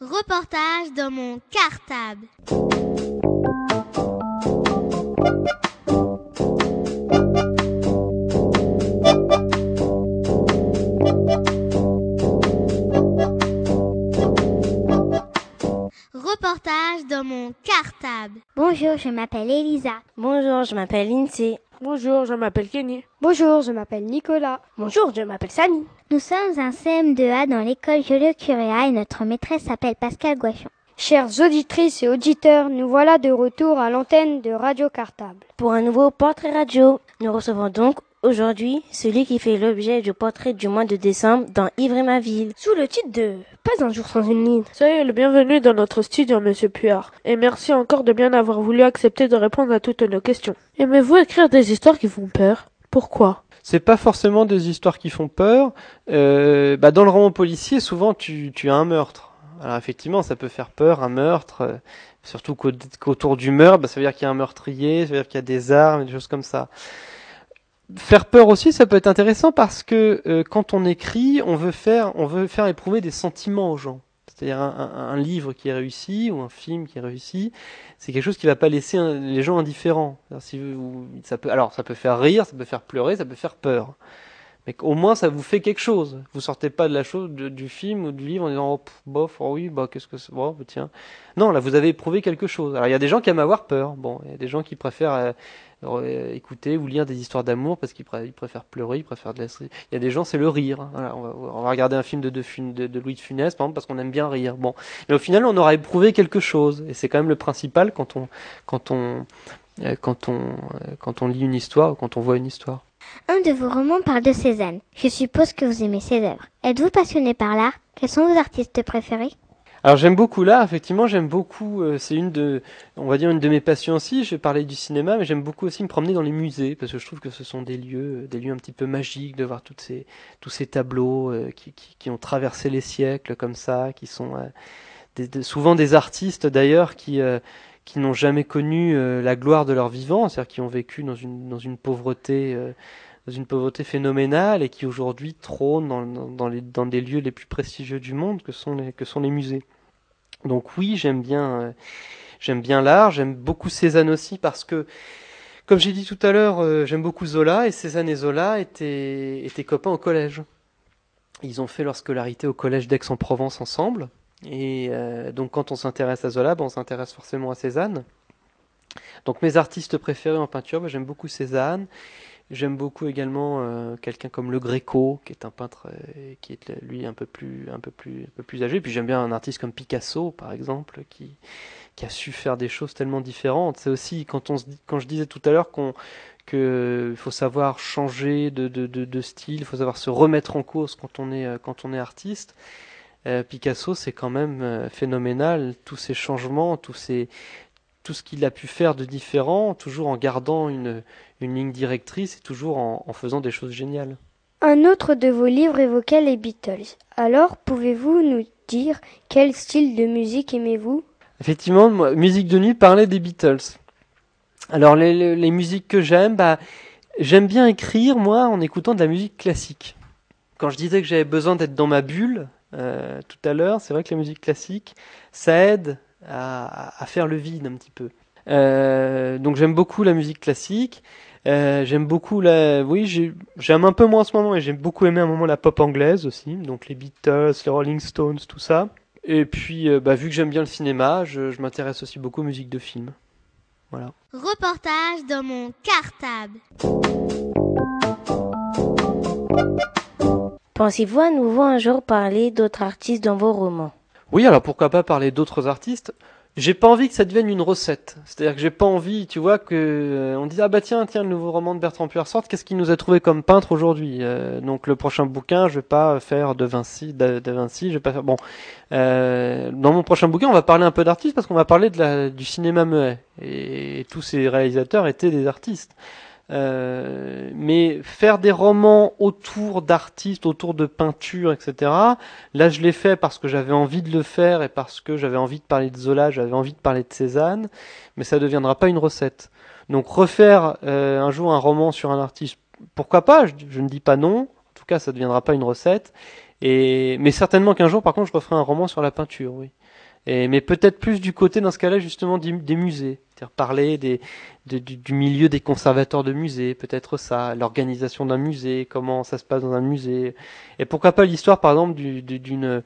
Reportage dans mon cartable. Reportage dans mon cartable. Bonjour, je m'appelle Elisa. Bonjour, je m'appelle Lindsay. Bonjour, je m'appelle Kenny. Bonjour, je m'appelle Nicolas. Bonjour, je m'appelle Samy. Nous sommes un CM2A dans l'école Joliot Curéa et notre maîtresse s'appelle Pascal Guachon. Chères auditrices et auditeurs, nous voilà de retour à l'antenne de Radio Cartable. Pour un nouveau portrait radio, nous recevons donc aujourd'hui celui qui fait l'objet du portrait du mois de décembre dans Ivry ma ville. Sous le titre de Pas un jour sans une ligne. Soyez le bienvenu dans notre studio, monsieur Puard. Et merci encore de bien avoir voulu accepter de répondre à toutes nos questions. Aimez-vous écrire des histoires qui font peur? Pourquoi? C'est pas forcément des histoires qui font peur. Euh, bah dans le roman policier, souvent tu, tu as un meurtre. Alors effectivement, ça peut faire peur, un meurtre, euh, surtout qu'autour du meurtre, bah, ça veut dire qu'il y a un meurtrier, ça veut dire qu'il y a des armes, des choses comme ça. Faire peur aussi, ça peut être intéressant parce que euh, quand on écrit, on veut faire, on veut faire éprouver des sentiments aux gens. C'est-à-dire un, un, livre qui est réussi ou un film qui est réussi, c'est quelque chose qui va pas laisser les gens indifférents. Si ça peut, alors ça peut faire rire, ça peut faire pleurer, ça peut faire peur mais au moins ça vous fait quelque chose. Vous sortez pas de la chose du film ou du livre en disant oh, bof, oh oui, bah qu'est-ce que c'est, bon, bah, tiens. Non, là vous avez éprouvé quelque chose. Alors il y a des gens qui aiment avoir peur. Bon, il y a des gens qui préfèrent euh, écouter ou lire des histoires d'amour parce qu'ils préfèrent pleurer, ils préfèrent de la. Il y a des gens c'est le rire. Voilà, on, va, regarder un film de, Louis de Funès par exemple parce qu'on aime bien rire. Bon, mais au final on aura éprouvé quelque chose et c'est quand même le principal quand on quand on euh, quand on quand on lit une histoire ou quand on voit une histoire. Un de vos romans parle de Cézanne. Je suppose que vous aimez ses œuvres. Êtes-vous passionné par l'art? Quels sont vos artistes préférés? Alors j'aime beaucoup l'art, effectivement, j'aime beaucoup, euh, c'est une de, on va dire une de mes passions aussi. Je parlais du cinéma, mais j'aime beaucoup aussi me promener dans les musées parce que je trouve que ce sont des lieux, des lieux un petit peu magiques de voir toutes ces, tous ces tableaux euh, qui, qui, qui, ont traversé les siècles comme ça, qui sont euh, des, souvent des artistes d'ailleurs qui qui n'ont jamais connu la gloire de leur vivant, c'est-à-dire qui ont vécu dans une dans une pauvreté dans une pauvreté phénoménale et qui aujourd'hui trône dans, dans, les, dans des lieux les plus prestigieux du monde que sont les, que sont les musées. Donc oui, j'aime bien, euh, j'aime bien l'art, j'aime beaucoup Cézanne aussi parce que, comme j'ai dit tout à l'heure, euh, j'aime beaucoup Zola et Cézanne et Zola étaient, copains au collège. Ils ont fait leur scolarité au collège d'Aix-en-Provence ensemble. Et euh, donc quand on s'intéresse à Zola, ben, on s'intéresse forcément à Cézanne. Donc mes artistes préférés en peinture, ben, j'aime beaucoup Cézanne. J'aime beaucoup également euh, quelqu'un comme Le Greco, qui est un peintre euh, qui est lui un peu plus un peu plus un peu plus âgé. Puis j'aime bien un artiste comme Picasso, par exemple, qui qui a su faire des choses tellement différentes. C'est aussi quand on se dit, quand je disais tout à l'heure qu'on que faut savoir changer de, de, de, style, il faut savoir se remettre en cause quand on est quand on est artiste. Euh, Picasso, c'est quand même euh, phénoménal tous ces changements, tous ces tout ce qu'il a pu faire de différent, toujours en gardant une, une ligne directrice et toujours en, en, faisant des choses géniales. Un autre de vos livres évoquait les Beatles. Alors, pouvez-vous nous dire quel style de musique aimez-vous? Effectivement, moi, musique de nuit parlait des Beatles. Alors, les, les, les musiques que j'aime, bah, j'aime bien écrire, moi, en écoutant de la musique classique. Quand je disais que j'avais besoin d'être dans ma bulle, euh, tout à l'heure, c'est vrai que la musique classique, ça aide à, à, faire le vide un petit peu. Euh, donc j'aime beaucoup la musique classique. Euh, j'aime beaucoup la, oui, j'aime un peu moins en ce moment, et j'aime beaucoup aimé un moment la pop anglaise aussi, donc les Beatles, les Rolling Stones, tout ça. Et puis, euh, bah, vu que j'aime bien le cinéma, je, je m'intéresse aussi beaucoup aux musiques de films. Voilà. Reportage dans mon cartable. Pensez-vous à nouveau un jour parler d'autres artistes dans vos romans? Oui, alors pourquoi pas parler d'autres artistes? J'ai pas envie que ça devienne une recette. C'est-à-dire que j'ai pas envie, tu vois, que euh, on dise ah bah tiens tiens le nouveau roman de Bertrand Puer sort. Qu'est-ce qu'il nous a trouvé comme peintre aujourd'hui? Euh, Donc le prochain bouquin, je vais pas faire de Vinci, de, Vinci, je vais pas faire. Bon, euh, dans mon prochain bouquin, on va parler un peu d'artistes parce qu'on va parler de la, du cinéma muet et, et tous ces réalisateurs étaient des artistes. Euh, mais faire des romans autour d'artistes, autour de peinture, etc. Là, je l'ai fait parce que j'avais envie de le faire et parce que j'avais envie de parler de Zola, j'avais envie de parler de Cézanne, mais ça ne deviendra pas une recette. Donc refaire euh, un jour un roman sur un artiste, pourquoi pas? Je, ne dis pas non. En tout cas, ça ne deviendra pas une recette. Et mais certainement qu'un jour, par contre, je referai un roman sur la peinture, oui. Et, mais peut-être plus du côté, dans ce cas-là, justement, des, musées. Parler des, de, du, milieu des conservateurs de musées, peut-être ça, l'organisation d'un musée, comment ça se passe dans un musée. Et pourquoi pas l'histoire, par exemple, d'une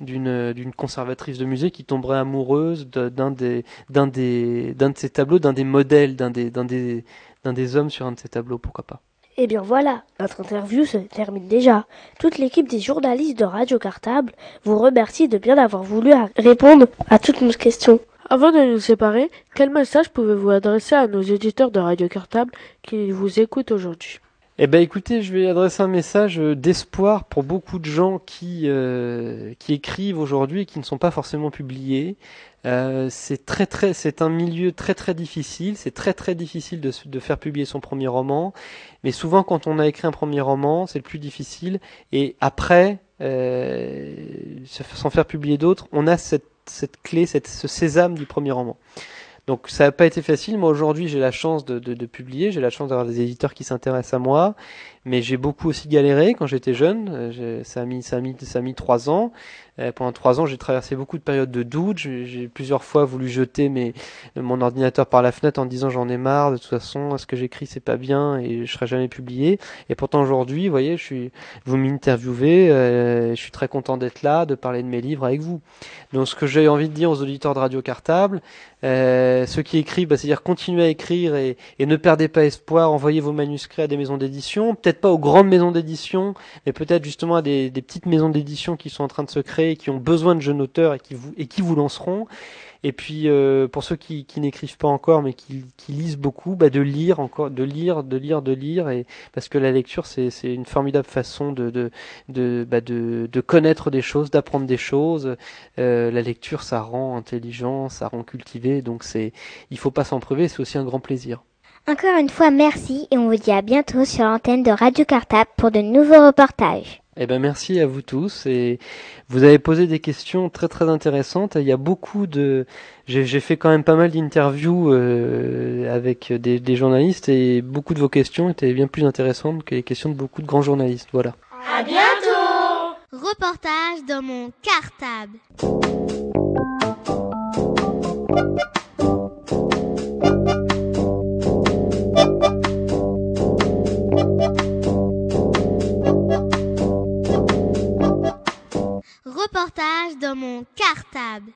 d'une conservatrice de musée qui tomberait amoureuse d'un des des de ses tableaux, d'un des modèles, d'un des des des hommes sur un de ses tableaux, pourquoi pas. Eh bien voilà, notre interview se termine déjà. Toute l'équipe des journalistes de Radio Cartable vous remercie de bien avoir voulu répondre à toutes nos questions. Avant de nous séparer, quel message pouvez-vous adresser à nos éditeurs de Radio Cartable qui vous écoutent aujourd'hui? Eh ben écoutez, je vais adresser un message d'espoir pour beaucoup de gens qui euh, qui écrivent aujourd'hui et qui ne sont pas forcément publiés. Euh, c'est très très, c'est un milieu très très difficile. C'est très très difficile de, de faire publier son premier roman. Mais souvent, quand on a écrit un premier roman, c'est le plus difficile. Et après, euh, sans faire publier d'autres, on a cette cette clé, cette, ce sésame du premier roman. Donc ça n'a pas été facile. Moi aujourd'hui j'ai la chance de, publier, j'ai la chance d'avoir des éditeurs qui s'intéressent à moi, mais j'ai beaucoup aussi galéré quand j'étais jeune. Ça a mis ça a mis ça a mis trois ans. Euh, pendant trois ans j'ai traversé beaucoup de périodes de doute. J'ai plusieurs fois voulu jeter mes mon ordinateur par la fenêtre en disant j'en ai marre. De toute façon ce que j'écris c'est pas bien et je serai jamais publié. Et pourtant aujourd'hui, vous voyez, je suis vous m'interviewez, euh, je suis très content d'être là, de parler de mes livres avec vous. Donc ce que j'ai envie de dire aux auditeurs de Radio Cartable, euh, ceux qui écrivent, bah, c'est-à-dire continuez à écrire et, et, ne perdez pas espoir, envoyez vos manuscrits à des maisons d'édition, peut-être pas aux grandes maisons d'édition, mais peut-être justement à des, des petites maisons d'édition qui sont en train de se qui ont besoin de jeunes auteurs et qui vous, et qui vous lanceront. Et puis euh, pour ceux qui, n'écrivent pas encore mais qui, lisent beaucoup, bah, de lire encore, de lire, de lire, de lire, et parce que la lecture c'est une formidable façon de, bah, de, de connaître des choses, d'apprendre des choses. Euh, la lecture ça rend intelligent, ça rend cultivé, donc c'est il faut pas s'en priver, c'est aussi un grand plaisir. Encore une fois, merci et on vous dit à bientôt sur l'antenne de Radio Cartable pour de nouveaux reportages. Eh ben merci à vous tous et vous avez posé des questions très très intéressantes. Il y a beaucoup de, j'ai fait quand même pas mal d'interviews euh, avec des, des, journalistes et beaucoup de vos questions étaient bien plus intéressantes que les questions de beaucoup de grands journalistes. Voilà. À bientôt. Reportage dans mon cartable.